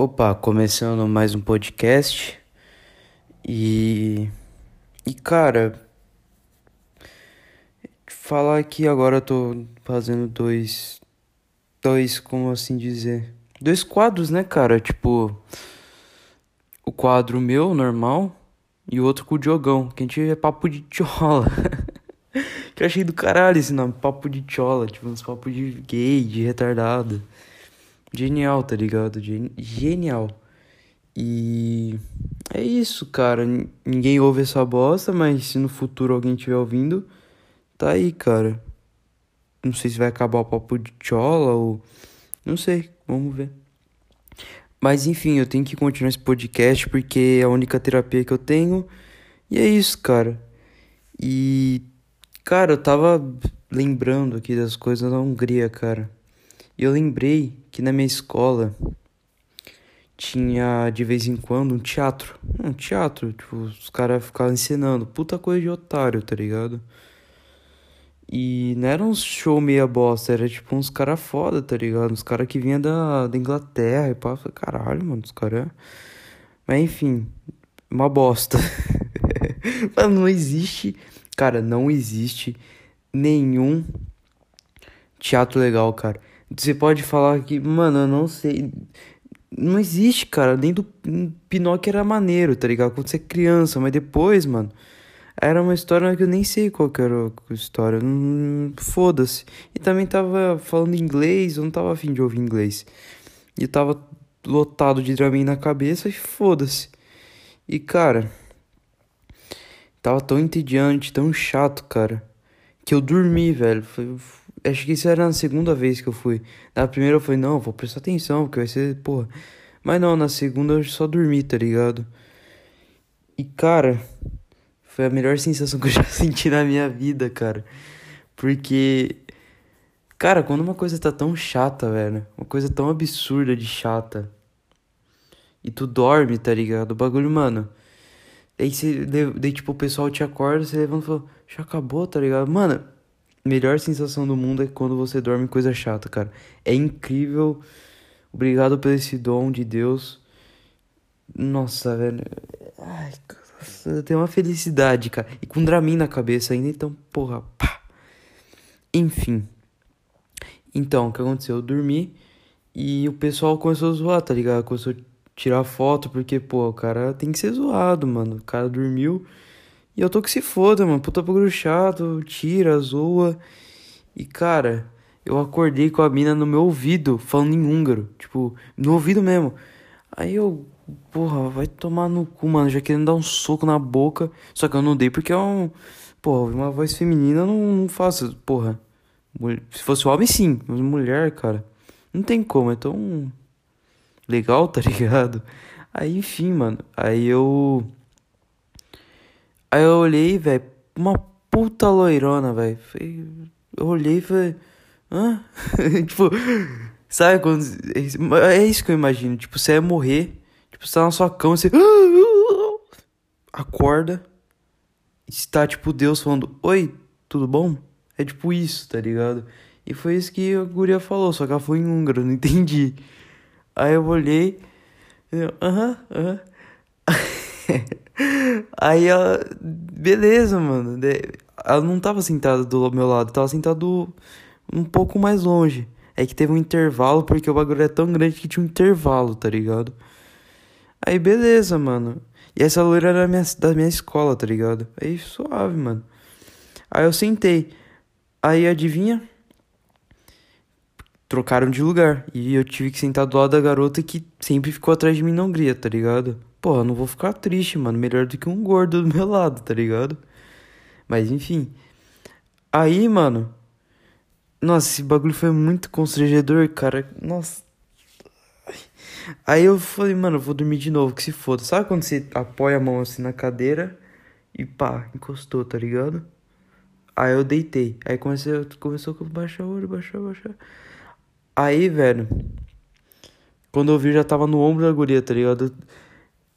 Opa, começando mais um podcast. E. E cara. Falar aqui agora eu tô fazendo dois. Dois, como assim dizer? Dois quadros, né, cara? Tipo. O quadro meu, normal. E o outro com o Diogão, que a gente é papo de tchola. que eu achei do caralho esse nome, papo de tchola. Tipo, uns papos de gay, de retardado. Genial, tá ligado? Genial. E é isso, cara. Ninguém ouve essa bosta, mas se no futuro alguém estiver ouvindo, tá aí, cara. Não sei se vai acabar o papo de chola ou. Não sei, vamos ver. Mas enfim, eu tenho que continuar esse podcast porque é a única terapia que eu tenho. E é isso, cara. E. Cara, eu tava lembrando aqui das coisas da Hungria, cara. E eu lembrei que na minha escola tinha de vez em quando um teatro. Um teatro, tipo, os caras ficavam ensinando. Puta coisa de otário, tá ligado? E não era uns show meia bosta, era tipo uns cara foda, tá ligado? Uns cara que vinha da, da Inglaterra e pá. Caralho, mano, os caras. Mas enfim, uma bosta. Mas não existe. Cara, não existe nenhum teatro legal, cara. Você pode falar que, mano, eu não sei. Não existe, cara. Nem do Pinóquio era maneiro, tá ligado? Quando você é criança, mas depois, mano. Era uma história que eu nem sei qual que era a história. Foda-se. E também tava falando inglês, eu não tava afim de ouvir inglês. E tava lotado de Dramin na cabeça e foda-se. E cara. Tava tão entediante, tão chato, cara. Que eu dormi, velho. Foi, Acho que isso era na segunda vez que eu fui. Na primeira eu falei, não, vou prestar atenção, porque vai ser, porra. Mas não, na segunda eu só dormi, tá ligado? E cara, foi a melhor sensação que eu já senti na minha vida, cara. Porque, cara, quando uma coisa tá tão chata, velho, uma coisa tão absurda de chata, e tu dorme, tá ligado? O bagulho, mano. Daí, você, daí, tipo, o pessoal te acorda, você levanta e fala, já acabou, tá ligado? Mano, melhor sensação do mundo é quando você dorme coisa chata, cara. É incrível. Obrigado por esse dom de Deus. Nossa, velho. Ai, nossa, tenho uma felicidade, cara. E com Dramin na cabeça ainda, então, porra, pá. Enfim. Então, o que aconteceu? Eu dormi e o pessoal começou a zoar, tá ligado? Começou a tirar foto, porque, pô, o cara tem que ser zoado, mano. O cara dormiu. E eu tô que se foda, mano. Puta bagulho chato, tira, zoa. E cara, eu acordei com a mina no meu ouvido, falando em húngaro. Tipo, no ouvido mesmo. Aí eu, porra, vai tomar no cu, mano. Já querendo dar um soco na boca. Só que eu não dei porque é um. Porra, uma voz feminina eu não, não faço. Porra. Se fosse homem, sim. Mas mulher, cara. Não tem como, é tão. Legal, tá ligado? Aí, enfim, mano. Aí eu. Aí eu olhei, velho, uma puta loirona, velho. Eu olhei e falei, hã? tipo, sabe quando. É isso que eu imagino. Tipo, você é morrer, tipo, você tá na sua cama, você. Acorda. Está, tipo, Deus falando, oi, tudo bom? É tipo isso, tá ligado? E foi isso que a guria falou, só que ela foi em húngaro, não entendi. Aí eu olhei, aham, aham. Aí ela. Beleza, mano. Ela não tava sentada do meu lado, tava sentada um pouco mais longe. É que teve um intervalo, porque o bagulho é tão grande que tinha um intervalo, tá ligado? Aí beleza, mano. E essa loira era minha, da minha escola, tá ligado? Aí suave, mano. Aí eu sentei. Aí adivinha? Trocaram de lugar. E eu tive que sentar do lado da garota que sempre ficou atrás de mim na Hungria, tá ligado? Pô, eu não vou ficar triste, mano. Melhor do que um gordo do meu lado, tá ligado? Mas enfim. Aí, mano. Nossa, esse bagulho foi muito constrangedor, cara. Nossa. Aí eu falei, mano, eu vou dormir de novo, que se foda. Sabe quando você apoia a mão assim na cadeira e pá, encostou, tá ligado? Aí eu deitei. Aí comecei, começou a baixar o olho, baixar, baixar. Aí, velho. Quando eu vi, já tava no ombro da guria, tá ligado?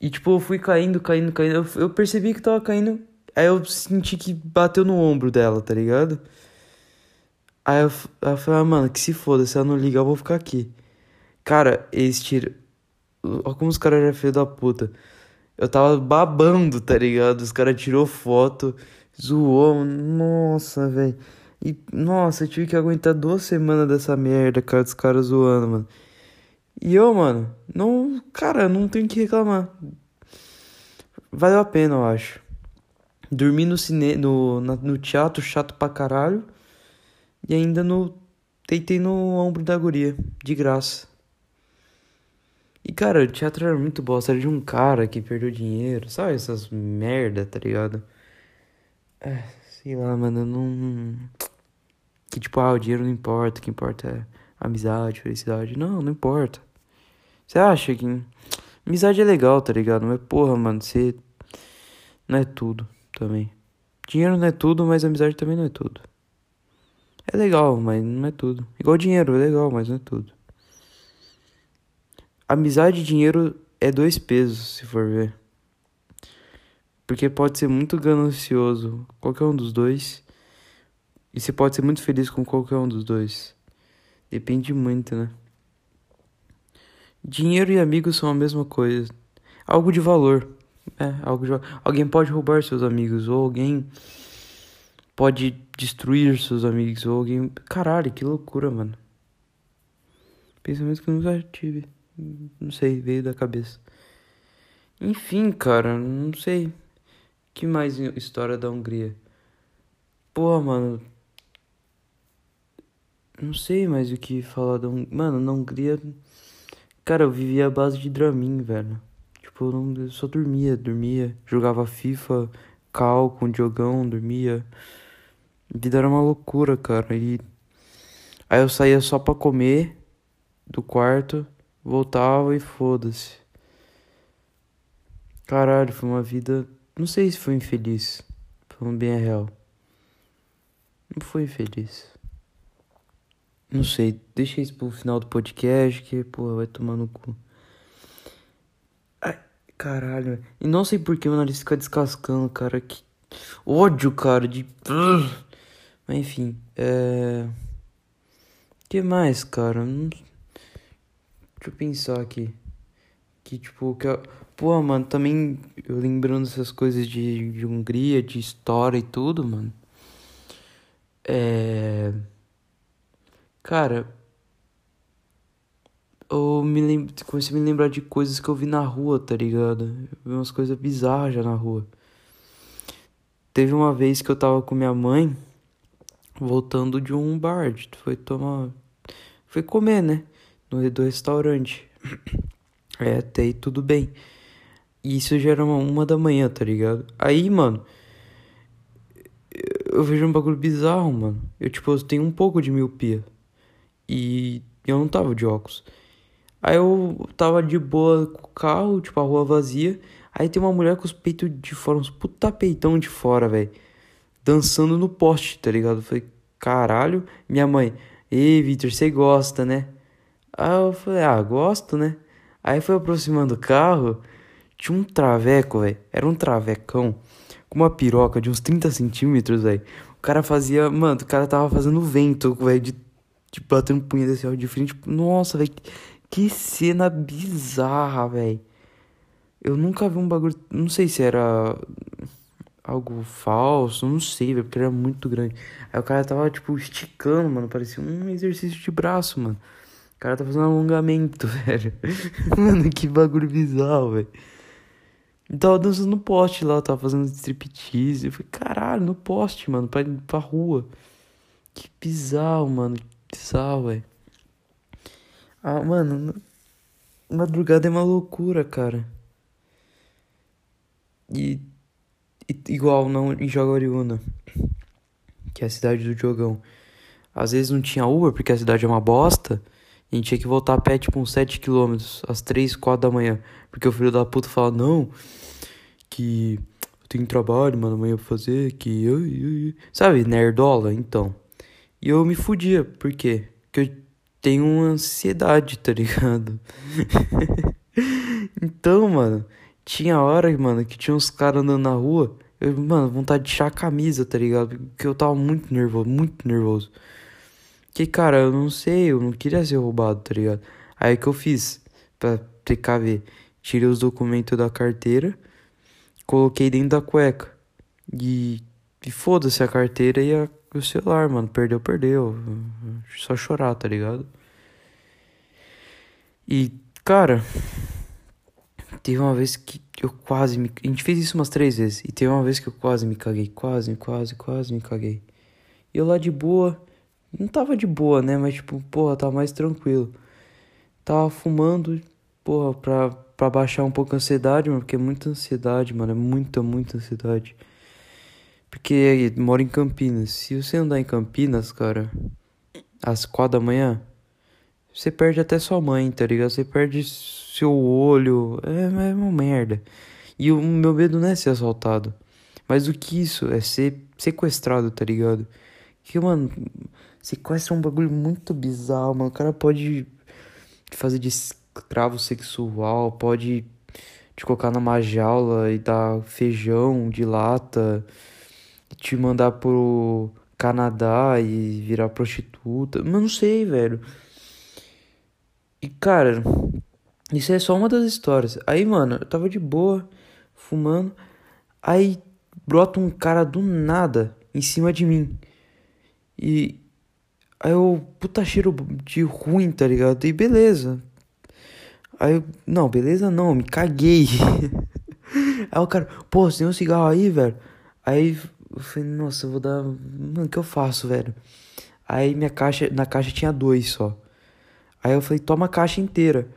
E tipo, eu fui caindo, caindo, caindo. Eu, eu percebi que tava caindo. Aí eu senti que bateu no ombro dela, tá ligado? Aí eu, eu falei, ah, mano, que se foda, se ela não ligar, eu vou ficar aqui. Cara, eles tiram. Olha como os caras eram filho da puta. Eu tava babando, tá ligado? Os caras tirou foto, zoou. Nossa, velho. E, nossa, eu tive que aguentar duas semanas dessa merda, cara, dos caras zoando, mano. E eu, mano, não. Cara, não tenho que reclamar. Valeu a pena, eu acho. Dormi no, cine... no, no teatro chato pra caralho. E ainda no. Deitei no ombro da guria, de graça. E, cara, o teatro era muito bosta. Era de um cara que perdeu dinheiro. Sabe essas merda, tá ligado? É, sei lá, mano, não. Que tipo, ah, o dinheiro não importa. O que importa é amizade, felicidade. Não, não importa. Você acha que. Amizade é legal, tá ligado? Mas, porra, mano, você. Não é tudo também. Dinheiro não é tudo, mas amizade também não é tudo. É legal, mas não é tudo. Igual dinheiro, é legal, mas não é tudo. Amizade e dinheiro é dois pesos, se for ver. Porque pode ser muito ganancioso, qualquer um dos dois. E você pode ser muito feliz com qualquer um dos dois. Depende muito, né? Dinheiro e amigos são a mesma coisa. Algo de valor. É, algo de... Alguém pode roubar seus amigos, ou alguém pode destruir seus amigos, ou alguém. Caralho, que loucura, mano. Pensamento que eu nunca tive. Não sei, veio da cabeça. Enfim, cara, não sei. Que mais história da Hungria? Pô, mano. Não sei mais o que falar da Hungria. Mano, na Hungria. Cara, eu vivia a base de Dramin, velho. Tipo, eu, não, eu só dormia, dormia. Jogava FIFA, cal com jogão, dormia. A vida era uma loucura, cara. E. Aí eu saía só pra comer do quarto voltava e foda-se. Caralho, foi uma vida. Não sei se foi infeliz. Falando bem a real. Não foi infeliz. Não sei, deixa isso pro final do podcast que, porra, vai tomar no cu. Ai, caralho. E não sei por que meu nariz fica descascando, cara. Que ódio, cara, de. Mas enfim, é. que mais, cara? Não Deixa eu pensar aqui. Que tipo, que eu... Pô, mano, também eu lembrando essas coisas de, de Hungria, de história e tudo, mano. É. Cara. Eu me lem... comecei a me lembrar de coisas que eu vi na rua, tá ligado? Eu vi umas coisas bizarras já na rua. Teve uma vez que eu tava com minha mãe, voltando de um bar, foi tomar. Foi comer, né? no do restaurante. É, até aí tudo bem. E isso já era uma, uma da manhã, tá ligado? Aí, mano, eu vejo um bagulho bizarro, mano. Eu, tipo, eu tenho um pouco de miopia. E eu não tava de óculos. Aí eu tava de boa com o carro, tipo, a rua vazia. Aí tem uma mulher com os peitos de fora, uns puta peitão de fora, velho. Dançando no poste, tá ligado? Eu falei, caralho. Minha mãe, ei, Victor, você gosta, né? Aí eu falei, ah, gosto, né? Aí foi aproximando o carro, tinha um traveco, velho. Era um travecão com uma piroca de uns 30 centímetros, velho. O cara fazia, mano, o cara tava fazendo vento, velho, de, de batendo punheta assim, ó, de frente. Nossa, velho, que cena bizarra, velho. Eu nunca vi um bagulho, não sei se era algo falso, não sei, velho, porque era muito grande. Aí o cara tava, tipo, esticando, mano, parecia um exercício de braço, mano cara tá fazendo alongamento, velho. Mano, que bagulho bizarro, velho. Tava dançando no poste lá, tava fazendo striptease. Eu falei, caralho, no poste, mano, pra, pra rua. Que bizarro, mano. Bizarro, velho. Ah, mano, madrugada é uma loucura, cara. E, e igual não em Jaguariúna, que é a cidade do Jogão. Às vezes não tinha Uber porque a cidade é uma bosta. A gente tinha que voltar a pé, tipo, uns 7km, às 3, 4 da manhã. Porque o filho da puta fala, não, que eu tenho trabalho, mano, amanhã pra fazer, que eu. Sabe, nerdola, então. E eu me fudia, por quê? Porque eu tenho uma ansiedade, tá ligado? então, mano, tinha hora, mano, que tinha uns caras andando na rua. Eu, mano, vontade de tirar a camisa, tá ligado? Porque eu tava muito nervoso, muito nervoso. Que, cara, eu não sei, eu não queria ser roubado, tá ligado? Aí que eu fiz, pra PKV. Tirei os documentos da carteira, coloquei dentro da cueca. E, e foda-se a carteira e a, o celular, mano. Perdeu, perdeu. Só chorar, tá ligado? E, cara, teve uma vez que eu quase me. A gente fez isso umas três vezes. E teve uma vez que eu quase me caguei. Quase, quase, quase me caguei. E eu lá de boa. Não tava de boa, né? Mas, tipo, porra, tava mais tranquilo. Tava fumando, porra, pra, pra baixar um pouco a ansiedade, mano. Porque é muita ansiedade, mano. É muita, muita ansiedade. Porque moro em Campinas. Se você andar em Campinas, cara, às quatro da manhã, você perde até sua mãe, tá ligado? Você perde seu olho. É, é uma merda. E o meu medo não é ser assaltado. Mas o que isso é ser sequestrado, tá ligado? Que, mano, sequestro é um bagulho muito bizarro, mano. O cara pode te fazer de escravo sexual, pode te colocar numa jaula e dar feijão de lata, te mandar pro Canadá e virar prostituta. Mas não sei, velho. E, cara, isso é só uma das histórias. Aí, mano, eu tava de boa, fumando. Aí brota um cara do nada em cima de mim. E aí eu, puta cheiro de ruim, tá ligado? E beleza. Aí eu, não, beleza não, me caguei. aí o cara, pô, você tem um cigarro aí, velho? Aí eu falei, nossa, eu vou dar. Mano, o que eu faço, velho? Aí minha caixa, na caixa tinha dois só. Aí eu falei, toma a caixa inteira.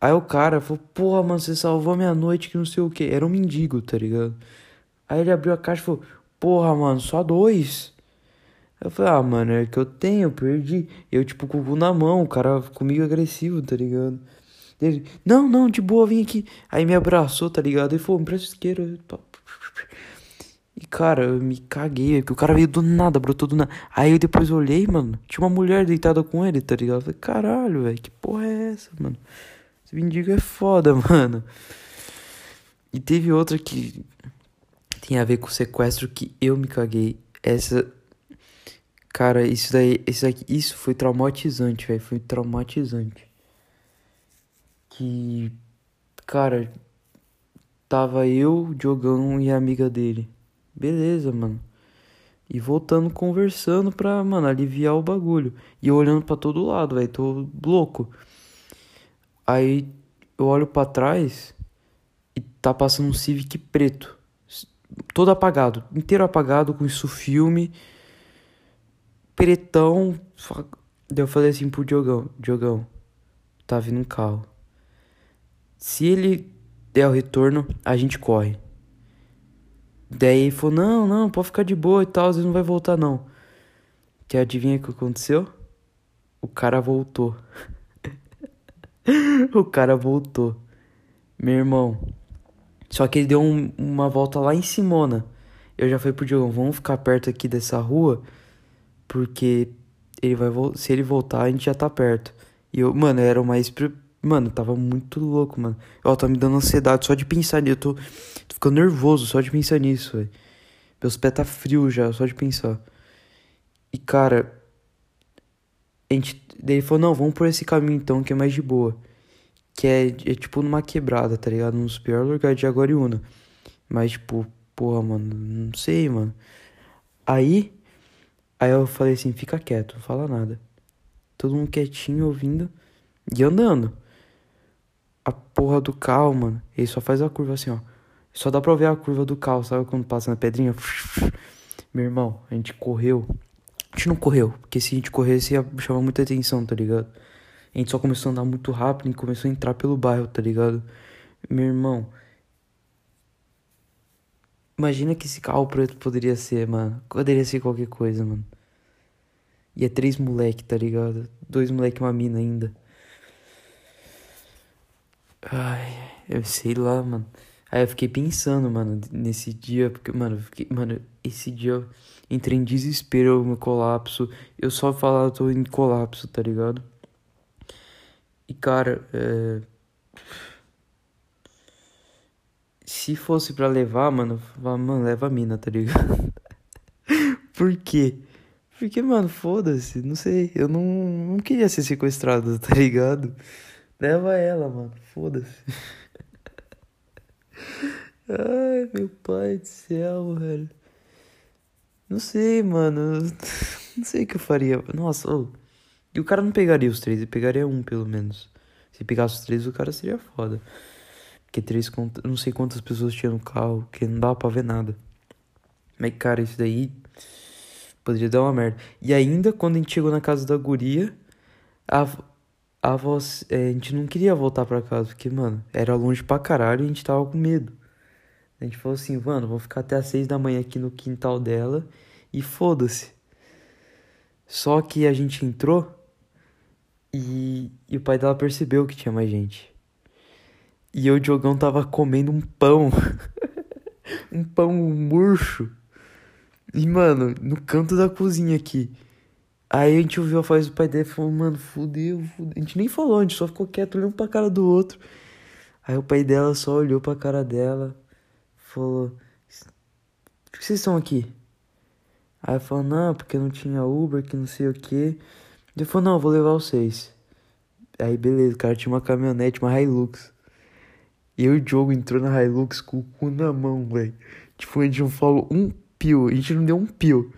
Aí o cara falou, porra, mano, você salvou a minha noite que não sei o que. Era um mendigo, tá ligado? Aí ele abriu a caixa e falou, porra, mano, só dois. Eu falei, ah, mano, é que eu tenho, eu perdi. Eu, tipo, com o cu na mão, o cara comigo agressivo, tá ligado? Ele, não, não, de boa, vem aqui. Aí me abraçou, tá ligado? E falou, me presta isqueiro. E, cara, eu me caguei, porque o cara veio do nada, brotou do nada. Aí eu depois olhei, mano, tinha uma mulher deitada com ele, tá ligado? Eu falei, caralho, velho, que porra é essa, mano? Esse mendigo é foda, mano. E teve outra que tem a ver com o sequestro que eu me caguei. Essa Cara, isso daí, isso aqui, isso foi traumatizante, velho, foi traumatizante. Que cara, tava eu, Diogão e a amiga dele. Beleza, mano. E voltando conversando pra, mano, aliviar o bagulho. E eu olhando para todo lado, velho, tô louco. Aí eu olho para trás e tá passando um Civic preto. Todo apagado, inteiro apagado com isso filme pretão. Daí eu falei assim pro Diogão: Diogão, tá vindo um carro. Se ele der o retorno, a gente corre. Daí ele falou: Não, não, pode ficar de boa e tal, ele não vai voltar não. Que adivinha o que aconteceu? O cara voltou. o cara voltou. Meu irmão. Só que ele deu um, uma volta lá em Simona. Eu já falei pro Diogão: Vamos ficar perto aqui dessa rua porque ele vai se ele voltar, a gente já tá perto. E eu, mano, era o mais. Mano, tava muito louco, mano. Ó, tá me dando ansiedade só de pensar nisso. Eu tô, tô ficando nervoso só de pensar nisso, velho. Meus pés tá frio já, só de pensar. E cara. A gente. Daí ele falou, não, vamos por esse caminho então, que é mais de boa. Que é, é tipo numa quebrada, tá ligado? Nos piores lugares de Agoriúna. Mas, tipo, porra, mano, não sei, mano. Aí Aí eu falei assim, fica quieto, não fala nada. Todo mundo quietinho, ouvindo e andando. A porra do carro, mano, ele só faz a curva assim, ó. Só dá pra ver a curva do carro, sabe quando passa na pedrinha? Meu irmão, a gente correu. A gente não correu, porque se a gente corresse ia chamar muita atenção, tá ligado? A gente só começou a andar muito rápido e começou a entrar pelo bairro, tá ligado? Meu irmão, Imagina que esse carro preto poderia ser, mano. Poderia ser qualquer coisa, mano. E é três moleque, tá ligado? Dois moleque e uma mina ainda. Ai, eu sei lá, mano. Aí eu fiquei pensando, mano, nesse dia, porque, mano, fiquei, mano, esse dia eu entrei em desespero, eu me colapso. Eu só falava, eu tô em colapso, tá ligado? E, cara, é se fosse para levar, mano, falava, mano, leva a mina, tá ligado? Por quê? Porque, mano, foda-se, não sei, eu não, não queria ser sequestrado, tá ligado? Leva ela, mano. Foda-se. Ai, meu pai do céu, velho. Não sei, mano. Não sei o que eu faria. Nossa. E o cara não pegaria os três, ele pegaria um, pelo menos. Se pegasse os três, o cara seria foda. Porque três. Não sei quantas pessoas tinha no carro, que não dava pra ver nada. Mas, cara, isso daí. Poderia dar uma merda. E ainda, quando a gente chegou na casa da guria, a, a voz. É, a gente não queria voltar pra casa, porque, mano, era longe pra caralho e a gente tava com medo. A gente falou assim, mano, vou ficar até as seis da manhã aqui no quintal dela e foda-se. Só que a gente entrou e, e o pai dela percebeu que tinha mais gente. E eu o Diogão tava comendo um pão. um pão murcho. E, mano, no canto da cozinha aqui. Aí a gente ouviu a voz do pai dele falou, mano, fudeu, fudeu. A gente nem falou, a gente só ficou quieto olhando pra cara do outro. Aí o pai dela só olhou pra cara dela falou: Por que vocês estão aqui? Aí eu falou: Não, porque não tinha Uber, que não sei o que. Ele falou: Não, vou levar vocês. Aí beleza, o cara tinha uma caminhonete, uma Hilux. E eu e o Diogo entrou na Hilux com o cu na mão, velho. Tipo, a gente não falou um pio, a gente não deu um pio.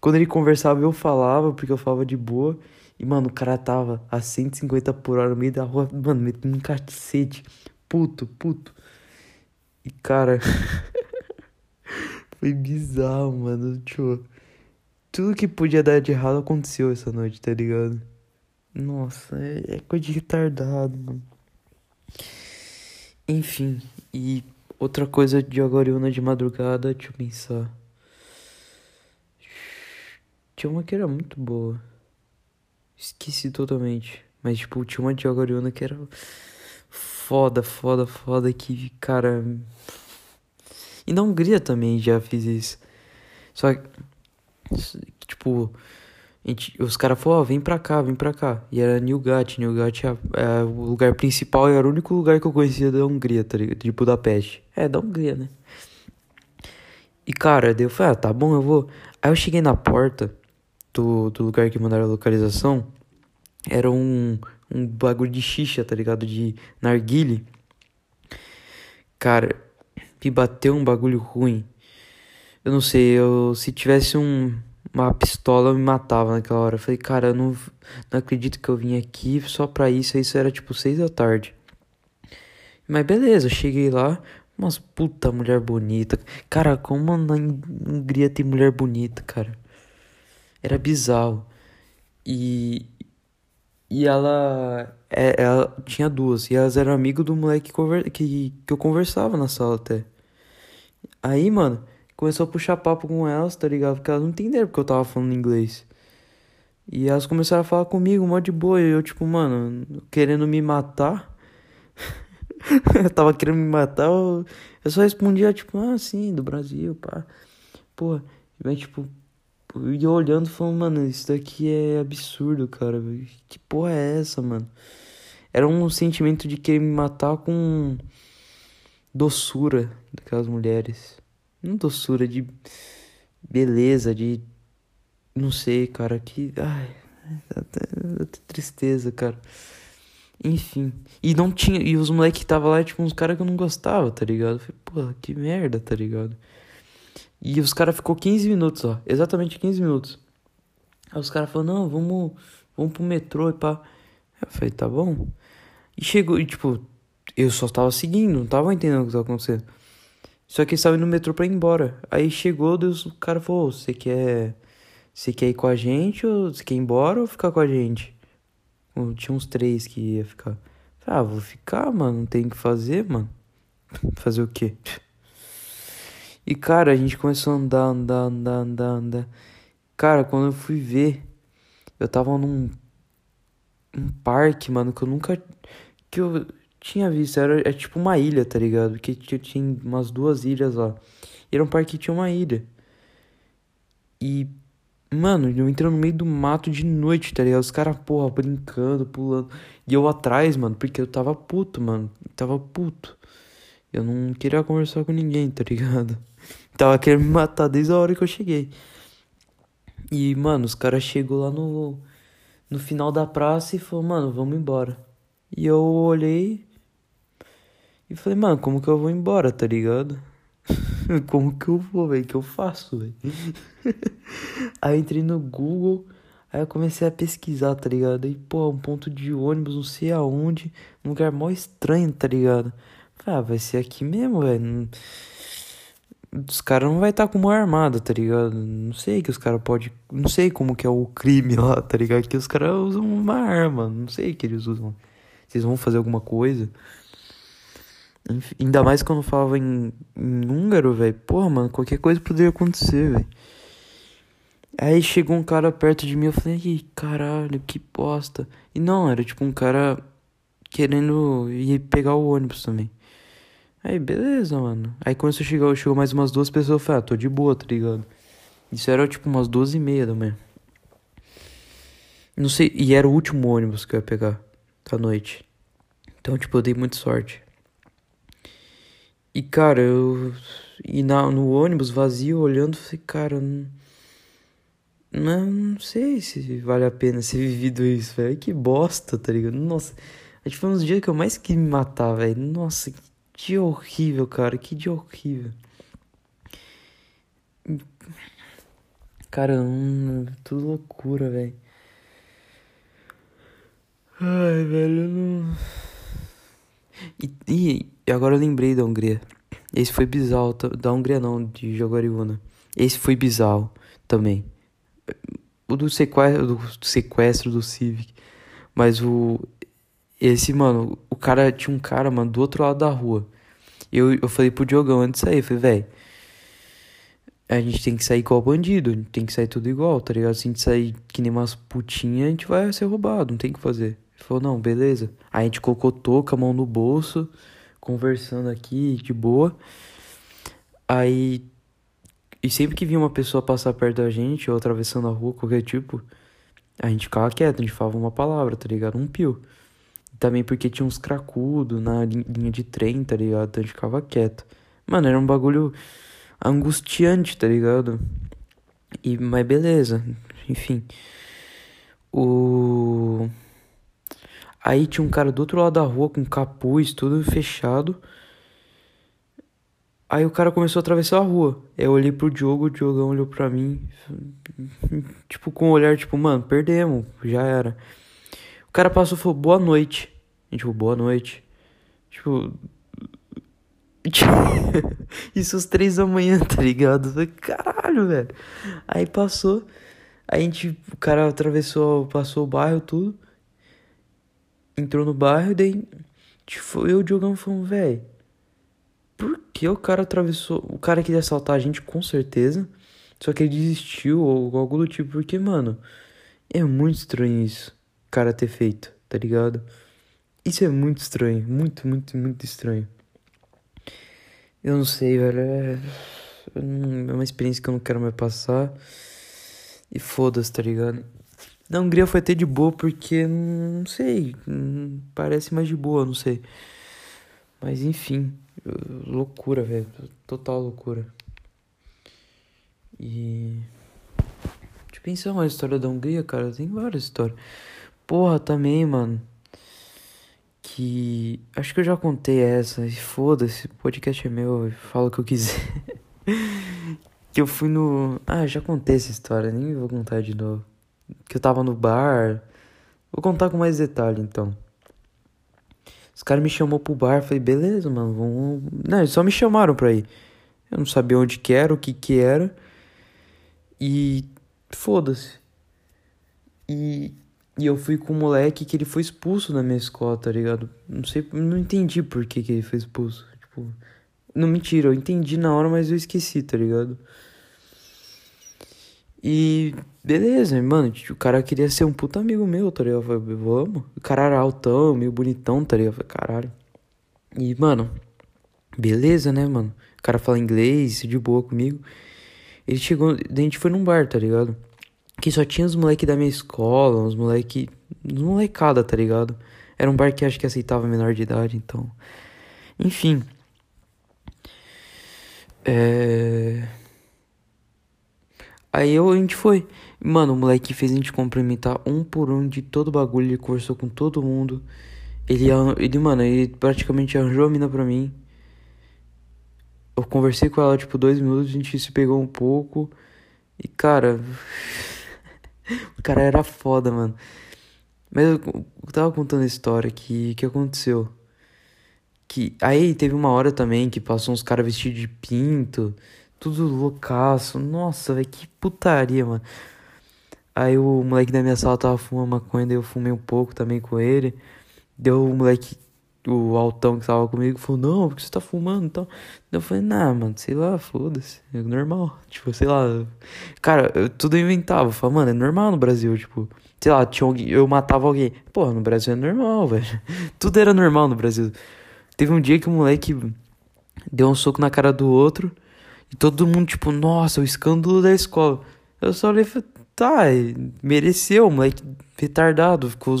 Quando ele conversava, eu falava, porque eu falava de boa. E, mano, o cara tava a 150 por hora no meio da rua, mano, metendo um cacete. Puto, puto. E cara, foi bizarro, mano. Tipo, tudo que podia dar de errado aconteceu essa noite, tá ligado? Nossa, é, é coisa de retardado, mano. Enfim, e outra coisa de Agoriuna de madrugada, deixa eu pensar. Tinha uma que era muito boa. Esqueci totalmente. Mas, tipo, tinha uma de Agoriuna que era foda, foda, foda que, cara. E na Hungria também já fiz isso. Só que, tipo, gente, os caras falaram, oh, vem pra cá, vem pra cá. E era Newgat, Newgat é, é, o lugar principal e era o único lugar que eu conhecia da Hungria, tá ligado? De Budapeste. É, da Hungria, né? E, cara, daí eu falei, ah, tá bom, eu vou. Aí eu cheguei na porta do, do lugar que mandaram a localização. Era um, um bagulho de xixa, tá ligado? De narguile. Cara, me bateu um bagulho ruim. Eu não sei, eu se tivesse um, uma pistola eu me matava naquela hora. Eu falei, cara, eu não, não acredito que eu vim aqui só pra isso. Isso era tipo seis da tarde. Mas beleza, eu cheguei lá. Umas puta mulher bonita. Cara, como na Hungria tem mulher bonita, cara. Era bizarro. E, e ela, é, ela tinha duas. E elas eram amigo do moleque que, que eu conversava na sala até. Aí, mano, começou a puxar papo com elas, tá ligado? Porque elas não entenderam porque eu tava falando inglês. E elas começaram a falar comigo, mó de boa. E eu, tipo, mano, querendo me matar. eu tava querendo me matar. Eu, eu só respondia, tipo, ah, sim, do Brasil, pá. Pô, mas, tipo, e eu olhando falando, mano, isso daqui é absurdo, cara. Que porra é essa, mano? Era um sentimento de querer me matar com doçura daquelas mulheres. Não doçura, de beleza, de. Não sei, cara, que. Ai, até, tristeza, cara. Enfim. E não tinha. E os moleques que tava lá, tipo, uns caras que eu não gostava, tá ligado? Falei, porra, que merda, tá ligado? E os caras ficou 15 minutos, ó. Exatamente 15 minutos. Aí os caras falaram, não, vamos, vamos pro metrô e pá. Eu falei, tá bom. E chegou, e tipo, eu só tava seguindo, não tava entendendo o que tava acontecendo. Só que eles estavam indo no metrô pra ir embora. Aí chegou, Deus, o cara falou, você quer. Você quer ir com a gente ou você quer ir embora ou ficar com a gente? Tinha uns três que ia ficar. Ah, vou ficar, mano, não tem o que fazer, mano. Fazer o quê? E, cara, a gente começou a andar, andar, andar, andar, andar. Cara, quando eu fui ver, eu tava num um parque, mano, que eu nunca. que eu tinha visto. Era é tipo uma ilha, tá ligado? Que tinha umas duas ilhas lá. E era um parque que tinha uma ilha. E. Mano, eu entrei no meio do mato de noite, tá ligado? Os caras, porra, brincando, pulando. E eu atrás, mano, porque eu tava puto, mano. Eu tava puto. Eu não queria conversar com ninguém, tá ligado? Tava querendo me matar desde a hora que eu cheguei. E, mano, os caras chegou lá no, no final da praça e falou, mano, vamos embora. E eu olhei e falei, mano, como que eu vou embora, tá ligado? como que eu vou, velho? que eu faço, velho? aí entrei no Google, aí eu comecei a pesquisar, tá ligado? Aí, pô, um ponto de ônibus, não sei aonde, um lugar mó estranho, tá ligado? Falei, ah, vai ser aqui mesmo, velho. Os caras não vai estar tá com uma armada, tá ligado? Não sei que os caras podem. Não sei como que é o crime lá, tá ligado? Que os caras usam uma arma. Não sei que eles usam. Vocês vão fazer alguma coisa. Ainda mais quando falava em, em húngaro, velho. Porra, mano, qualquer coisa poderia acontecer, velho. Aí chegou um cara perto de mim, eu falei, Ih, caralho, que bosta. E não, era tipo um cara querendo ir pegar o ônibus também. Aí, beleza, mano. Aí começou a chegar, chegou mais umas duas pessoas, eu falei, ah, tô de boa, tá ligado? Isso era tipo umas duas e meia da manhã. Não sei, e era o último ônibus que eu ia pegar da noite. Então, tipo, eu dei muita sorte. E, cara, eu. E na, no ônibus vazio, olhando, falei, cara. Não, não, sei se vale a pena ser vivido isso, velho. Que bosta, tá ligado? Nossa. Acho que foi um dos dias que eu mais quis me matar, velho. Nossa, que dia horrível, cara. Que dia horrível. Caramba, tudo loucura, velho. Ai, velho, eu não. E, e agora eu lembrei da Hungria. Esse foi bizarro. Da Hungria não, de Jaguariúna. Esse foi bizarro também. O do sequestro, do sequestro do Civic. Mas o. Esse, mano, o cara tinha um cara, mano, do outro lado da rua. Eu, eu falei pro Diogão antes de sair, falei, velho. A gente tem que sair igual bandido, a gente tem que sair tudo igual, tá ligado? Se a gente sair que nem umas putinhas, a gente vai ser roubado, não tem o que fazer. Ele falou, não, beleza. Aí a gente colocou touca, a mão no bolso, conversando aqui, de boa. Aí. E sempre que vinha uma pessoa passar perto da gente, ou atravessando a rua, qualquer tipo, a gente ficava quieto, a gente falava uma palavra, tá ligado? Um pio. Também porque tinha uns cracudos na linha de trem, tá ligado? Então a gente ficava quieto. Mano, era um bagulho angustiante, tá ligado? E, mas beleza, enfim. O. Aí tinha um cara do outro lado da rua com capuz, tudo fechado. Aí o cara começou a atravessar a rua. Eu olhei pro Diogo, o Diogão olhou pra mim. Tipo, com um olhar, tipo, mano, perdemos, já era. O cara passou e falou, boa noite. E, tipo, boa noite. Tipo. Isso às três da manhã, tá ligado? Caralho, velho. Aí passou. A gente. O cara atravessou, passou o bairro, tudo. Entrou no bairro, daí. Tipo, eu e o Diogão falamos, velho. Por que o cara atravessou? O cara queria assaltar a gente, com certeza. Só que ele desistiu ou algo do tipo. Porque, mano. É muito estranho isso cara ter feito, tá ligado? Isso é muito estranho, muito, muito, muito estranho. Eu não sei, velho. É, é uma experiência que eu não quero mais passar. E foda-se, tá ligado? Na Hungria foi até de boa porque, não sei, parece mais de boa, não sei. Mas enfim, loucura, velho. Total loucura. E. Deixa eu pensar uma história da Hungria, cara. Tem várias histórias. Porra, também, mano. Que. Acho que eu já contei essa. E foda-se, o podcast é meu, eu falo o que eu quiser. que eu fui no. Ah, já contei essa história, nem vou contar de novo. Que eu tava no bar. Vou contar com mais detalhe então. Os caras me chamou pro bar, falei, beleza, mano, vamos. Não, eles só me chamaram pra ir. Eu não sabia onde que era, o que que era. E. Foda-se. E e eu fui com um moleque que ele foi expulso da minha escola, tá ligado? Não sei, não entendi por que, que ele foi expulso. Tipo, não mentira, eu entendi na hora, mas eu esqueci, tá ligado? E beleza, mano, o cara queria ser um puta amigo meu, tá ligado? Eu falei, vamos. O cara era altão, meio bonitão, tá ligado? Eu falei, caralho. E, mano, beleza, né, mano? O cara fala inglês, de boa comigo. Ele chegou, a gente foi num bar, tá ligado? Que só tinha os moleque da minha escola, uns moleque. Uns molecada, tá ligado? Era um bar que acho que aceitava menor de idade, então. Enfim. É. Aí eu, a gente foi. Mano, o moleque fez a gente cumprimentar um por um de todo bagulho. Ele conversou com todo mundo. Ele, ele, mano, ele praticamente arranjou a mina pra mim. Eu conversei com ela, tipo, dois minutos, a gente se pegou um pouco. E, cara. o cara era foda, mano. Mas eu, eu tava contando a história que, que aconteceu. Que aí teve uma hora também que passou uns caras vestidos de pinto, tudo loucaço. Nossa, velho, que putaria, mano. Aí o moleque da minha sala tava fumando maconha, daí eu fumei um pouco também com ele. Deu o moleque, o altão que tava comigo, falou, não, porque você tá fumando e tal. Eu falei, nah, mano, sei lá, foda-se, é normal. Tipo, sei lá. Cara, eu tudo inventava. Eu falava, mano, é normal no Brasil, tipo. Sei lá, tinha alguém, eu matava alguém. Pô, no Brasil é normal, velho. Tudo era normal no Brasil. Teve um dia que o moleque deu um soco na cara do outro. E todo mundo, tipo, nossa, o escândalo da escola. Eu só olhei e falei, tá, mereceu, moleque retardado. Ficou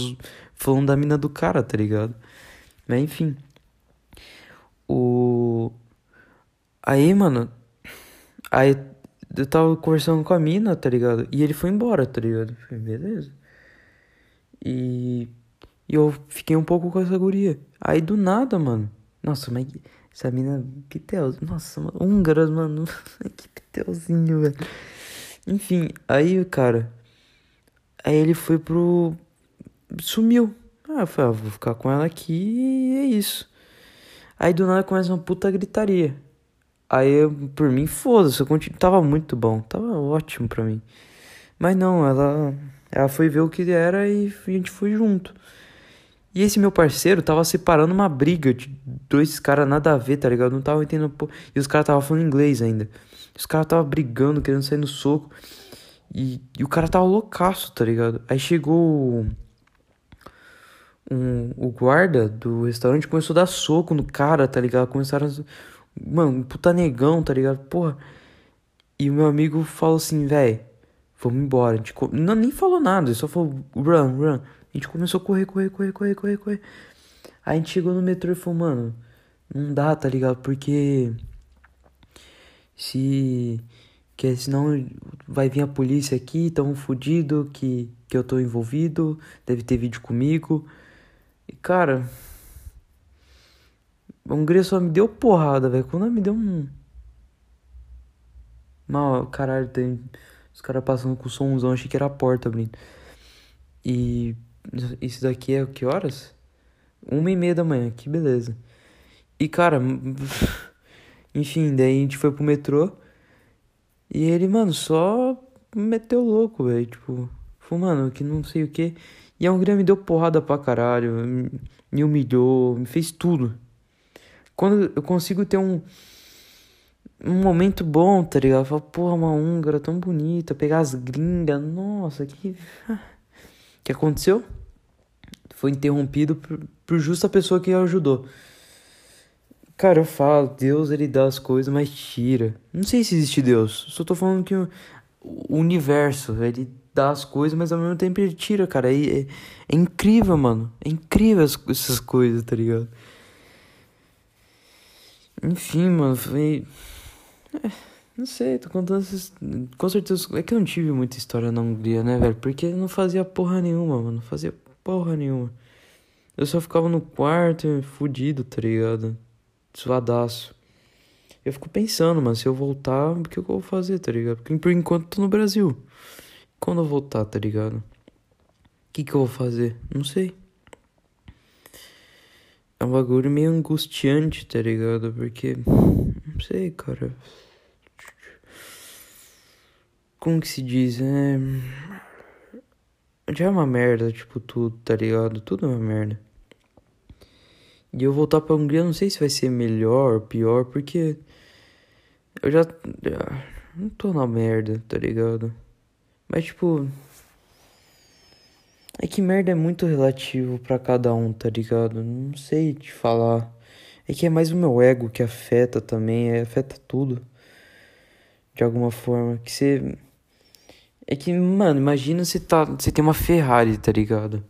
falando da mina do cara, tá ligado? Mas enfim. O. Aí, mano. Aí eu tava conversando com a mina, tá ligado? E ele foi embora, tá ligado? Falei, beleza. E, e eu fiquei um pouco com essa guria. Aí do nada, mano. Nossa, mas essa mina, que tel. Nossa, mano, húngaras, mano. que telzinho, velho. Enfim, aí, cara. Aí ele foi pro. Sumiu. Ah, eu falei, ah, vou ficar com ela aqui e é isso. Aí do nada começa uma puta gritaria. Aí eu, por mim, foda-se, eu continuo. Tava muito bom, tava ótimo pra mim. Mas não, ela ela foi ver o que era e a gente foi junto. E esse meu parceiro tava separando uma briga de dois caras nada a ver, tá ligado? Não tava entendendo. E os caras tava falando inglês ainda. Os caras tava brigando, querendo sair no soco. E, e o cara tava loucaço, tá ligado? Aí chegou um, o guarda do restaurante começou a dar soco no cara, tá ligado? Começaram a. Mano, um puta negão, tá ligado? Porra. E o meu amigo falou assim, velho Vamos embora. A gente não, nem falou nada, só falou run, run. A gente começou a correr, correr, correr, correr, correr, correr. Aí a gente chegou no metrô e falou, mano, não dá, tá ligado? Porque se que senão vai vir a polícia aqui, tão fudido que que eu tô envolvido, deve ter vídeo comigo. E cara, a Hungria só me deu porrada, velho. Quando ela me deu um mal, caralho, tem os caras passando com o somzão, achei que era a porta abrindo. E isso daqui é que horas? Uma e meia da manhã, que beleza. E cara, enfim, daí a gente foi pro metrô. E ele, mano, só meteu louco, velho. Tipo, falou, mano, que não sei o que. E a Hungria me deu porrada pra caralho. Me humilhou, me fez tudo. Quando eu consigo ter um um momento bom, tá ligado? Fala, porra, uma húngara tão bonita, pegar as gringas, nossa, que. que aconteceu? Foi interrompido por, por justa pessoa que ajudou. Cara, eu falo, Deus ele dá as coisas, mas tira. Não sei se existe Deus, só tô falando que o, o universo, ele dá as coisas, mas ao mesmo tempo ele tira, cara. É, é, é incrível, mano. É incrível as, essas coisas, tá ligado? Enfim, mano, foi. É, não sei, tô contando essas... Com certeza. É que eu não tive muita história na Hungria, né, velho? Porque não fazia porra nenhuma, mano. Não fazia porra nenhuma. Eu só ficava no quarto, fudido, tá ligado? Suadaço. Eu fico pensando, mano, se eu voltar, o que eu vou fazer, tá ligado? Porque por enquanto tô no Brasil. Quando eu voltar, tá ligado? O que que eu vou fazer? Não sei. É um bagulho meio angustiante, tá ligado? Porque. Não sei, cara. Como que se diz? É. Já é uma merda, tipo, tudo, tá ligado? Tudo é uma merda. E eu voltar pra Hungria, não sei se vai ser melhor pior, porque. Eu já. Não tô na merda, tá ligado? Mas, tipo. É que merda é muito relativo para cada um, tá ligado? Não sei te falar. É que é mais o meu ego que afeta também, é, afeta tudo. De alguma forma. Que você. É que, mano, imagina você tá. Você tem uma Ferrari, tá ligado?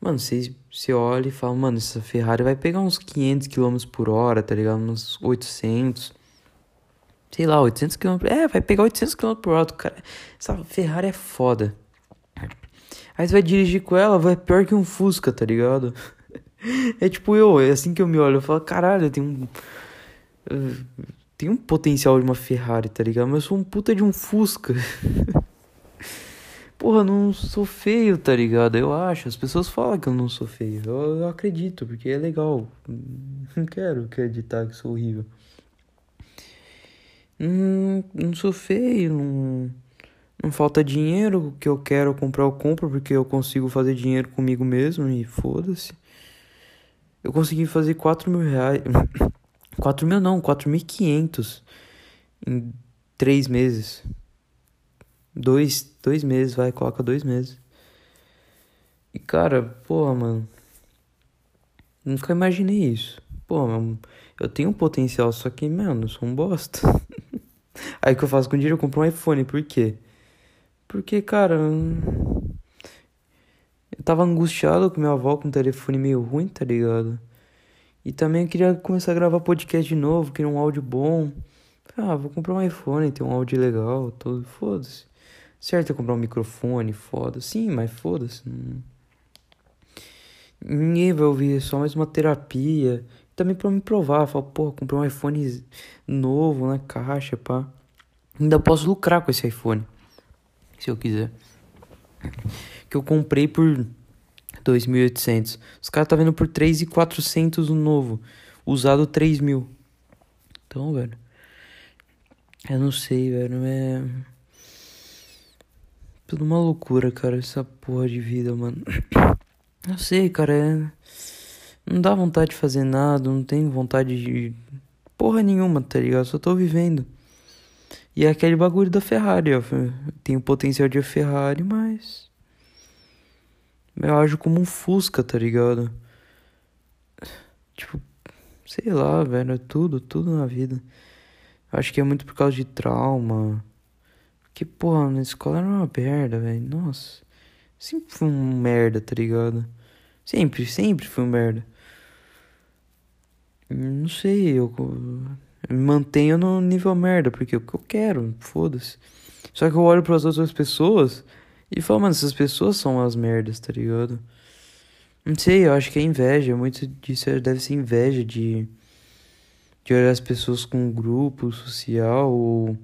Mano, você, você olha e fala, mano, essa Ferrari vai pegar uns 500 km por hora, tá ligado? Uns 800. Sei lá, 800 km. É, vai pegar 800 km por hora. Cara, essa Ferrari é foda. Aí você vai dirigir com ela, vai pior que um Fusca, tá ligado? É tipo eu, é assim que eu me olho, eu falo, caralho, tenho um. Tenho um potencial de uma Ferrari, tá ligado? Mas eu sou um puta de um Fusca. Porra, não sou feio, tá ligado? Eu acho. As pessoas falam que eu não sou feio. Eu, eu acredito, porque é legal. Não quero acreditar que sou horrível. Não, não sou feio, não, não falta dinheiro. O que eu quero comprar, eu compro, porque eu consigo fazer dinheiro comigo mesmo e foda-se. Eu consegui fazer 4 mil reais. 4 mil não, 4.500 em 3 meses. Dois, dois meses, vai, coloca dois meses. E cara, porra, mano. Nunca imaginei isso. Pô, eu tenho um potencial, só que, mano, eu sou um bosta. Aí o que eu faço com dinheiro? Eu compro um iPhone. Por quê? Porque, cara. Eu tava angustiado com minha avó com um telefone meio ruim, tá ligado? E também eu queria começar a gravar podcast de novo, queria um áudio bom. Ah, vou comprar um iPhone, ter um áudio legal, todo. Foda-se. Certo é comprar um microfone, foda. Sim, mas foda-se. Ninguém vai ouvir, é só mais uma terapia também para me provar, falar, pô, comprei um iPhone novo na caixa, pá. Ainda posso lucrar com esse iPhone, se eu quiser. Que eu comprei por 2.800. Os caras tá vendo por 3.400 o novo, usado 3.000. Então, velho, eu não sei, velho, é tudo uma loucura, cara, essa porra de vida, mano. Eu sei, cara, é não dá vontade de fazer nada, não tenho vontade de porra nenhuma, tá ligado? Só tô vivendo. E é aquele bagulho da Ferrari, ó. Tenho potencial de Ferrari, mas. Eu ajo como um Fusca, tá ligado? Tipo, sei lá, velho. É tudo, tudo na vida. Acho que é muito por causa de trauma. Porque, porra, na escola era uma merda, velho. Nossa. Sempre fui um merda, tá ligado? Sempre, sempre fui um merda. Não sei, eu, eu me mantenho no nível merda, porque é o que eu quero, foda-se. Só que eu olho para as outras pessoas e falo, mano, essas pessoas são as merdas, tá ligado? Não sei, eu acho que é inveja, muito disso deve ser inveja de, de olhar as pessoas com um grupo social ou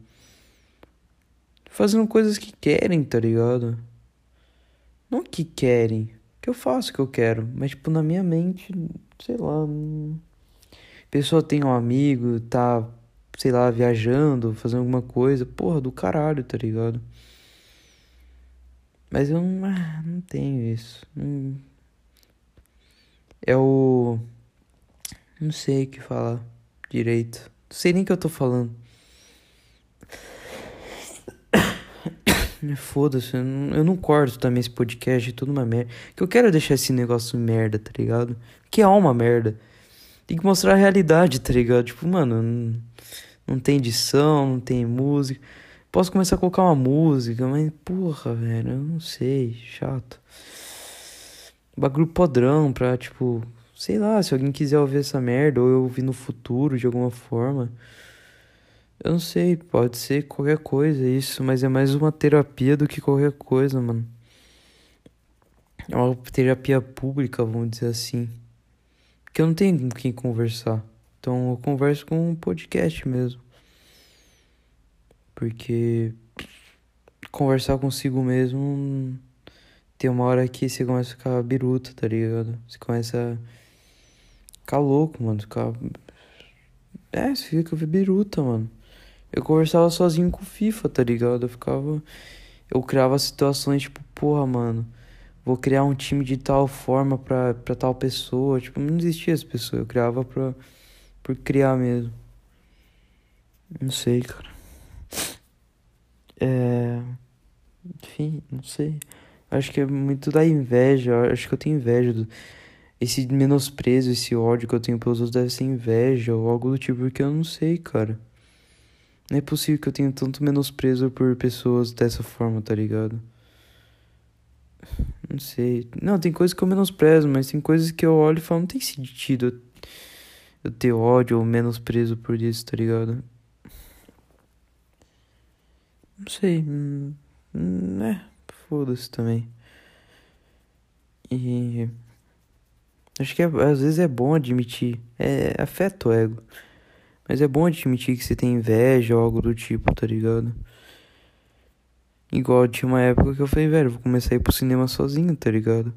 fazendo coisas que querem, tá ligado? Não que querem, que eu faço o que eu quero, mas tipo, na minha mente, sei lá. Não pessoa tem um amigo, tá, sei lá, viajando, fazendo alguma coisa, porra, do caralho, tá ligado? Mas eu não, ah, não tenho isso. É o. Não sei o que falar direito. Não sei nem o que eu tô falando. Foda-se, eu, não, eu não corto também esse podcast, é tudo uma merda. Que eu quero deixar esse negócio merda, tá ligado? Que é uma merda. Tem que mostrar a realidade, tá ligado? Tipo, mano, não, não tem edição, não tem música. Posso começar a colocar uma música, mas porra, velho, eu não sei, chato. Bagulho podrão pra, tipo, sei lá, se alguém quiser ouvir essa merda ou eu ouvir no futuro de alguma forma. Eu não sei, pode ser qualquer coisa isso, mas é mais uma terapia do que qualquer coisa, mano. É uma terapia pública, vamos dizer assim que eu não tenho com quem conversar. Então eu converso com um podcast mesmo. Porque conversar consigo mesmo tem uma hora que você começa a ficar biruta, tá ligado? Você começa a ficar louco, mano. Ficar. É, você fica biruta, mano. Eu conversava sozinho com o FIFA, tá ligado? Eu ficava. Eu criava situações tipo, porra, mano vou criar um time de tal forma pra, tal pessoa. Tipo, não existia essa pessoa, eu criava pra, por criar mesmo. Não sei, cara. É. Enfim, não sei. Acho que é muito da inveja. Acho que eu tenho inveja do. Esse menosprezo, esse ódio que eu tenho pelos outros deve ser inveja ou algo do tipo, porque eu não sei, cara. Não é possível que eu tenha tanto menosprezo por pessoas dessa forma, tá ligado? Não sei. Não, tem coisas que eu menosprezo, mas tem coisas que eu olho e falo, não tem sentido eu ter ódio ou menosprezo por isso, tá ligado? Não sei. Hum, hum, é, foda-se também. E. Acho que é, às vezes é bom admitir. É, afeta o ego. Mas é bom admitir que você tem inveja ou algo do tipo, tá ligado? Igual tinha uma época que eu falei, velho, vou começar a ir pro cinema sozinho, tá ligado?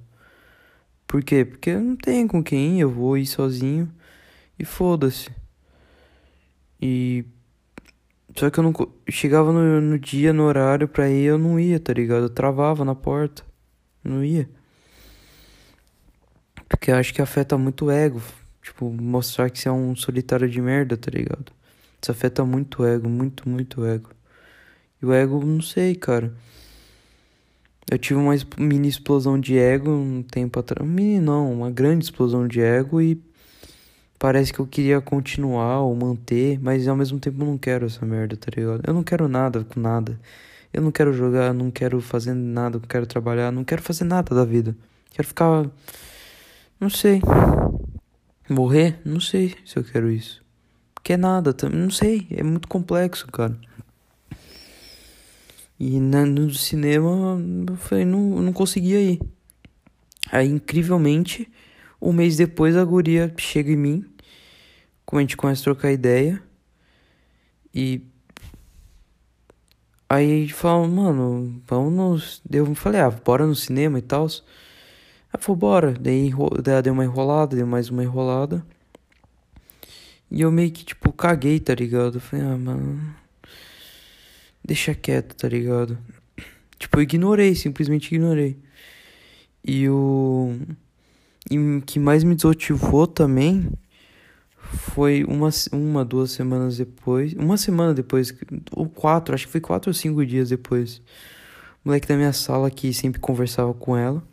Por quê? Porque eu não tenho com quem ir, eu vou ir sozinho e foda-se. E. Só que eu não. Chegava no, no dia, no horário pra ir, eu não ia, tá ligado? Eu travava na porta. Não ia. Porque eu acho que afeta muito o ego. Tipo, mostrar que você é um solitário de merda, tá ligado? Isso afeta muito o ego, muito, muito o ego. E o ego, não sei, cara. Eu tive uma mini explosão de ego um tempo atrás. Mini não, uma grande explosão de ego e parece que eu queria continuar ou manter, mas ao mesmo tempo eu não quero essa merda, tá ligado? Eu não quero nada com nada. Eu não quero jogar, não quero fazer nada, não quero trabalhar, não quero fazer nada da vida. Quero ficar. Não sei. Morrer? Não sei se eu quero isso. Quer nada também, não sei. É muito complexo, cara. E na, no cinema eu falei, não, não conseguia ir. Aí, incrivelmente, um mês depois a guria chega em mim, como a gente começa a trocar ideia. E aí a gente fala, mano, vamos no. Eu falei, ah, bora no cinema e tal. Ela falou, bora. Daí deu uma enrolada, deu mais uma enrolada. E eu meio que, tipo, caguei, tá ligado? Eu falei, ah, mano deixa quieto, tá ligado? Tipo, eu ignorei, simplesmente ignorei. E o. E que mais me desmotivou também foi uma, uma, duas semanas depois. Uma semana depois, ou quatro, acho que foi quatro ou cinco dias depois. O moleque da minha sala que sempre conversava com ela.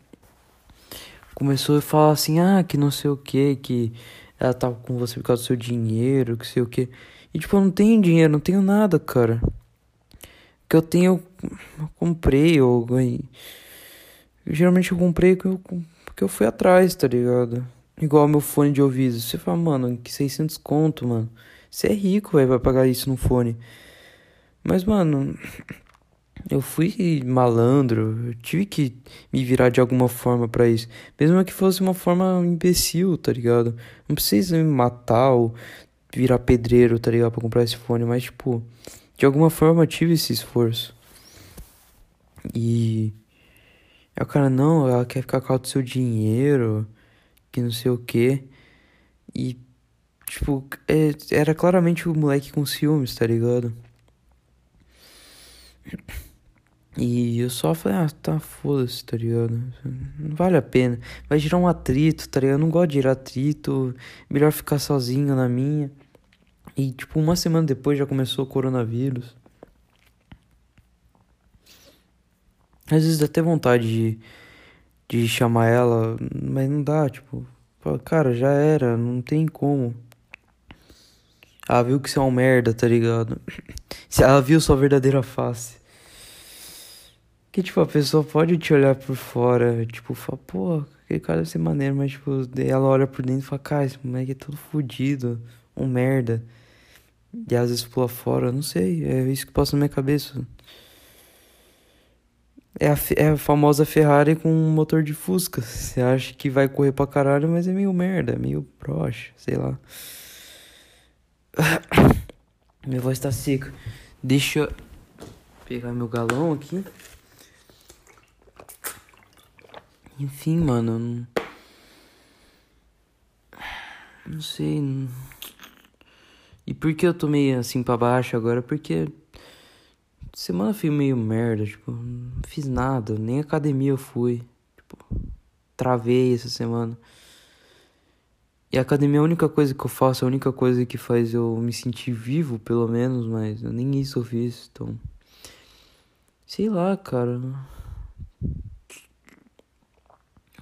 Começou a falar assim, ah, que não sei o que, que ela tava com você por causa do seu dinheiro, que sei o que. E tipo, eu não tenho dinheiro, não tenho nada, cara que eu tenho, eu comprei ou ganhei. Geralmente eu comprei porque eu fui atrás, tá ligado? Igual meu fone de ouvido. Você fala, mano, que 600 conto, mano. Você é rico, velho, vai pagar isso no fone. Mas, mano, eu fui malandro. Eu tive que me virar de alguma forma para isso. Mesmo que fosse uma forma imbecil, tá ligado? Não precisa me matar ou virar pedreiro, tá ligado? Pra comprar esse fone. Mas, tipo, de alguma forma tive esse esforço. E. Aí o cara, não, ela quer ficar com o seu dinheiro, que não sei o que. E. Tipo, é, era claramente o moleque com ciúmes, tá ligado? E eu só falei, ah, tá, foda-se, tá ligado? Não vale a pena. Vai gerar um atrito, tá ligado? Eu não gosto de gerar atrito. Melhor ficar sozinho na minha. E, tipo, uma semana depois já começou o coronavírus. Às vezes dá até vontade de, de chamar ela, mas não dá, tipo, cara, já era, não tem como. Ela viu que você é um merda, tá ligado? Ela viu sua verdadeira face. Que, tipo, a pessoa pode te olhar por fora, tipo, fala, pô, aquele cara deve ser maneiro, mas, tipo, ela olha por dentro e fala, cara, esse moleque é todo fodido, um merda. E às vezes pula fora, não sei, é isso que passa na minha cabeça. É a, é a famosa Ferrari com um motor de Fusca. Você acha que vai correr pra caralho, mas é meio merda, é meio broxa, sei lá. Minha voz tá seca. Deixa eu pegar meu galão aqui. Enfim, mano. Não, não sei. Não... E por que eu tô meio assim pra baixo agora? Porque semana fui meio merda, tipo, não fiz nada, nem academia eu fui. Tipo, travei essa semana. E a academia é a única coisa que eu faço, a única coisa que faz eu me sentir vivo, pelo menos, mas nem isso eu fiz, então. Sei lá, cara.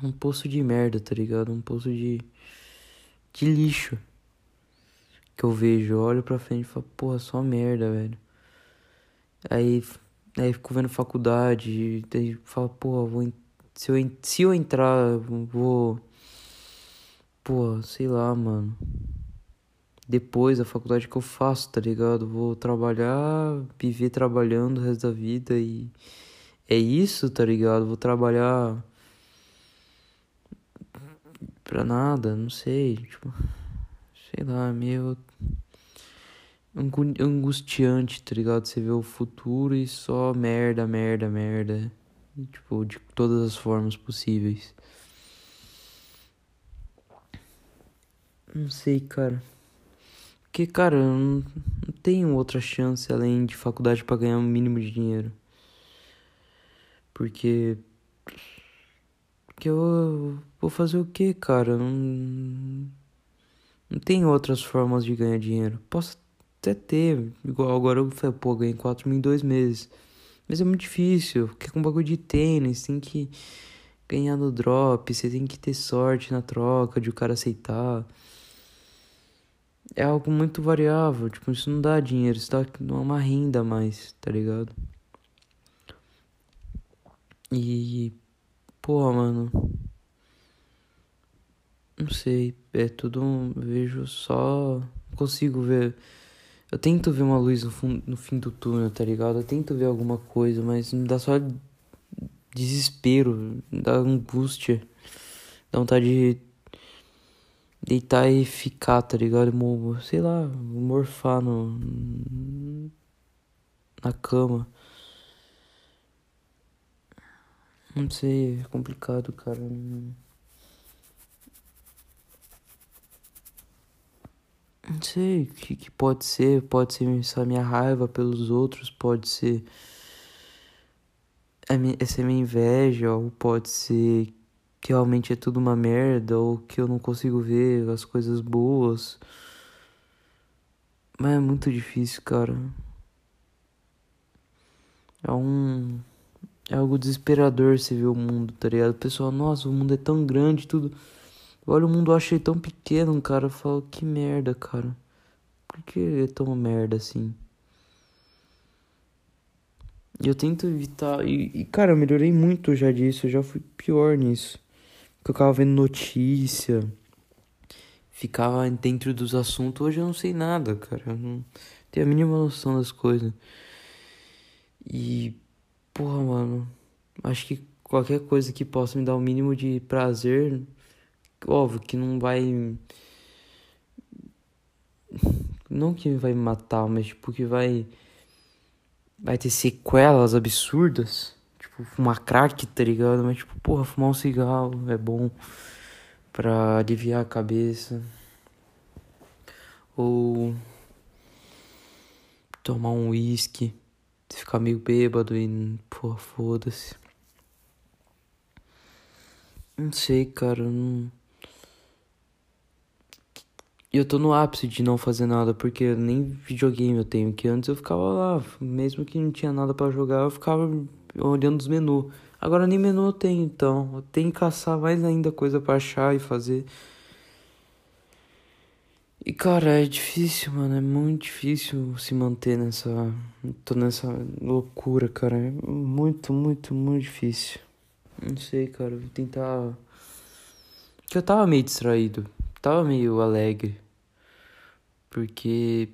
Um poço de merda, tá ligado? Um poço de. de lixo que eu vejo, eu olho pra frente e falo, porra, só merda, velho. Aí, aí fico vendo faculdade, aí falo, porra, vou, se, eu, se eu entrar, vou. Porra, sei lá, mano. Depois da faculdade que eu faço, tá ligado? Vou trabalhar, viver trabalhando o resto da vida e. É isso, tá ligado? Vou trabalhar pra nada, não sei, tipo, sei lá, meio angustiante, tá ligado? Você vê o futuro e só merda, merda, merda. Tipo, de todas as formas possíveis. Não sei, cara. Porque, cara, eu não, não tenho outra chance além de faculdade para ganhar um mínimo de dinheiro. Porque. Porque eu vou fazer o que, cara? Não, não tem outras formas de ganhar dinheiro. Posso até ter, igual agora eu falei, pô, ganhei 4 mil em dois meses. Mas é muito difícil, porque com bagulho de tênis, tem que ganhar no drop, você tem que ter sorte na troca de o cara aceitar. É algo muito variável, tipo, isso não dá dinheiro, isso dá uma renda a mais, tá ligado? E, porra, mano. Não sei, é tudo. Vejo só. Não consigo ver eu tento ver uma luz no, fundo, no fim do túnel, tá ligado? Eu tento ver alguma coisa, mas me dá só desespero, me dá angústia. Dá vontade de deitar e ficar, tá ligado? Sei lá, morfar no, na cama. Não sei, é complicado, cara. Não sei o que, que pode ser. Pode ser essa minha raiva pelos outros, pode ser essa minha inveja, ou pode ser que realmente é tudo uma merda, ou que eu não consigo ver as coisas boas. Mas é muito difícil, cara. É um. É algo desesperador você ver o mundo, tá ligado? O pessoal, nossa, o mundo é tão grande, tudo. Olha, o mundo eu achei tão pequeno, cara. Eu falo, que merda, cara. Por que é tão merda assim? Eu tento evitar. E, e, cara, eu melhorei muito já disso. Eu já fui pior nisso. Porque eu ficava vendo notícia. Ficava dentro dos assuntos. Hoje eu não sei nada, cara. Eu não tenho a mínima noção das coisas. E. Porra, mano. Acho que qualquer coisa que possa me dar o mínimo de prazer óbvio que não vai. Não que vai matar, mas tipo que vai. Vai ter sequelas absurdas. Tipo, fumar crack, tá ligado? Mas tipo, porra, fumar um cigarro é bom pra aliviar a cabeça. Ou tomar um uísque, ficar meio bêbado e, porra, foda-se. Não sei, cara, não. E eu tô no ápice de não fazer nada, porque nem videogame eu tenho, que antes eu ficava lá, mesmo que não tinha nada para jogar, eu ficava olhando os menus. Agora nem menu eu tenho, então eu tenho que caçar mais ainda coisa para achar e fazer. E cara, é difícil, mano, é muito difícil se manter nessa. tô nessa loucura, cara. É muito, muito, muito difícil. Não sei, cara, vou tentar. Que eu tava meio distraído tava meio alegre. Porque.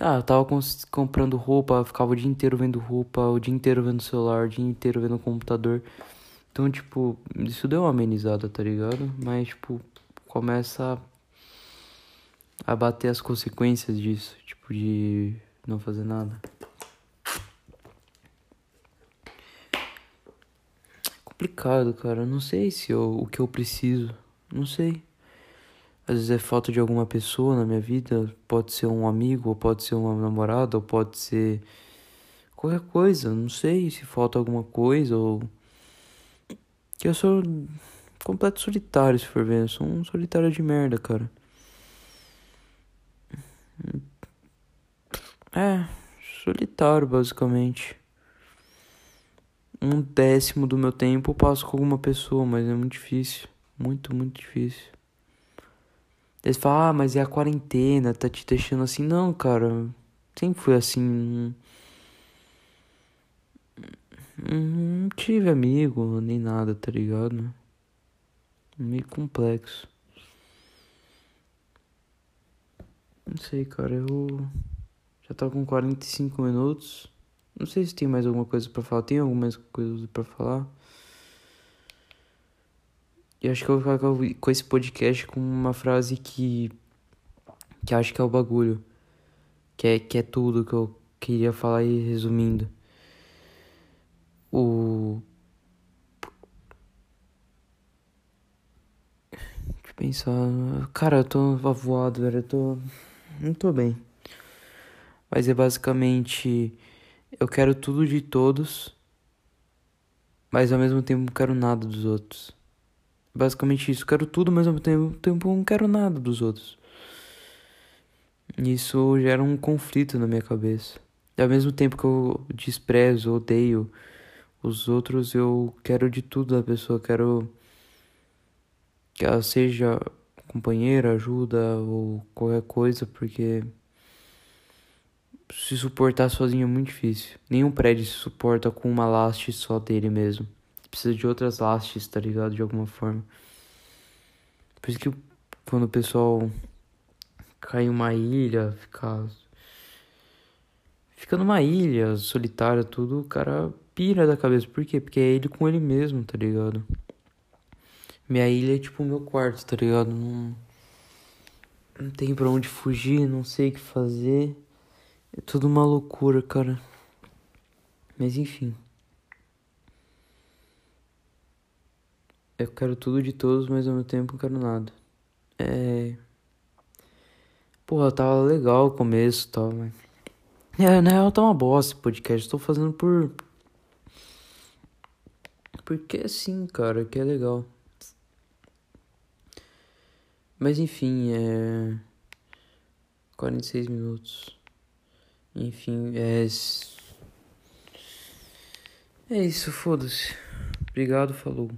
Ah, eu tava comprando roupa, ficava o dia inteiro vendo roupa, o dia inteiro vendo celular, o dia inteiro vendo computador. Então, tipo, isso deu uma amenizada, tá ligado? Mas, tipo, começa a, bater as consequências disso, tipo, de não fazer nada. complicado, cara. Não sei se eu, o que eu preciso. Não sei. Às vezes é falta de alguma pessoa na minha vida. Pode ser um amigo, ou pode ser uma namorada, ou pode ser qualquer coisa. Não sei se falta alguma coisa ou. Que eu sou completo solitário, se for ver. Eu sou um solitário de merda, cara. É, solitário, basicamente. Um décimo do meu tempo eu passo com alguma pessoa, mas é muito difícil. Muito, muito difícil. Eles falam, ah, mas é a quarentena, tá te deixando assim. Não, cara, sempre fui assim. Não tive amigo, nem nada, tá ligado? Meio complexo. Não sei, cara, eu já tá com 45 minutos. Não sei se tem mais alguma coisa para falar. Tem alguma coisa para falar? E acho que eu vou ficar com esse podcast com uma frase que. que acho que é o bagulho. Que é, que é tudo que eu queria falar aí resumindo. O. Deixa eu pensar. Cara, eu tô avoado, velho. Eu tô. Não tô bem. Mas é basicamente. Eu quero tudo de todos. Mas ao mesmo tempo não quero nada dos outros. Basicamente isso. Quero tudo, mas ao mesmo tempo não quero nada dos outros. Isso gera um conflito na minha cabeça. Ao mesmo tempo que eu desprezo, odeio os outros, eu quero de tudo da pessoa. Quero que ela seja companheira, ajuda ou qualquer coisa, porque se suportar sozinho é muito difícil. Nenhum prédio se suporta com uma laste só dele mesmo precisa de outras lastes, tá ligado? De alguma forma. Por isso que quando o pessoal cai em uma ilha, fica. Fica numa ilha solitária, tudo, o cara pira da cabeça. Por quê? Porque é ele com ele mesmo, tá ligado? Minha ilha é tipo o meu quarto, tá ligado? Não, não tem pra onde fugir, não sei o que fazer. É tudo uma loucura, cara. Mas enfim. Eu quero tudo de todos, mas ao mesmo tempo não quero nada. É. Porra, tava legal o começo e tal, mas. É, na real tá uma bosta esse podcast. Tô fazendo por. Porque assim, cara, que é legal. Mas enfim, é. 46 minutos. Enfim, é. É isso, foda-se. Obrigado, falou.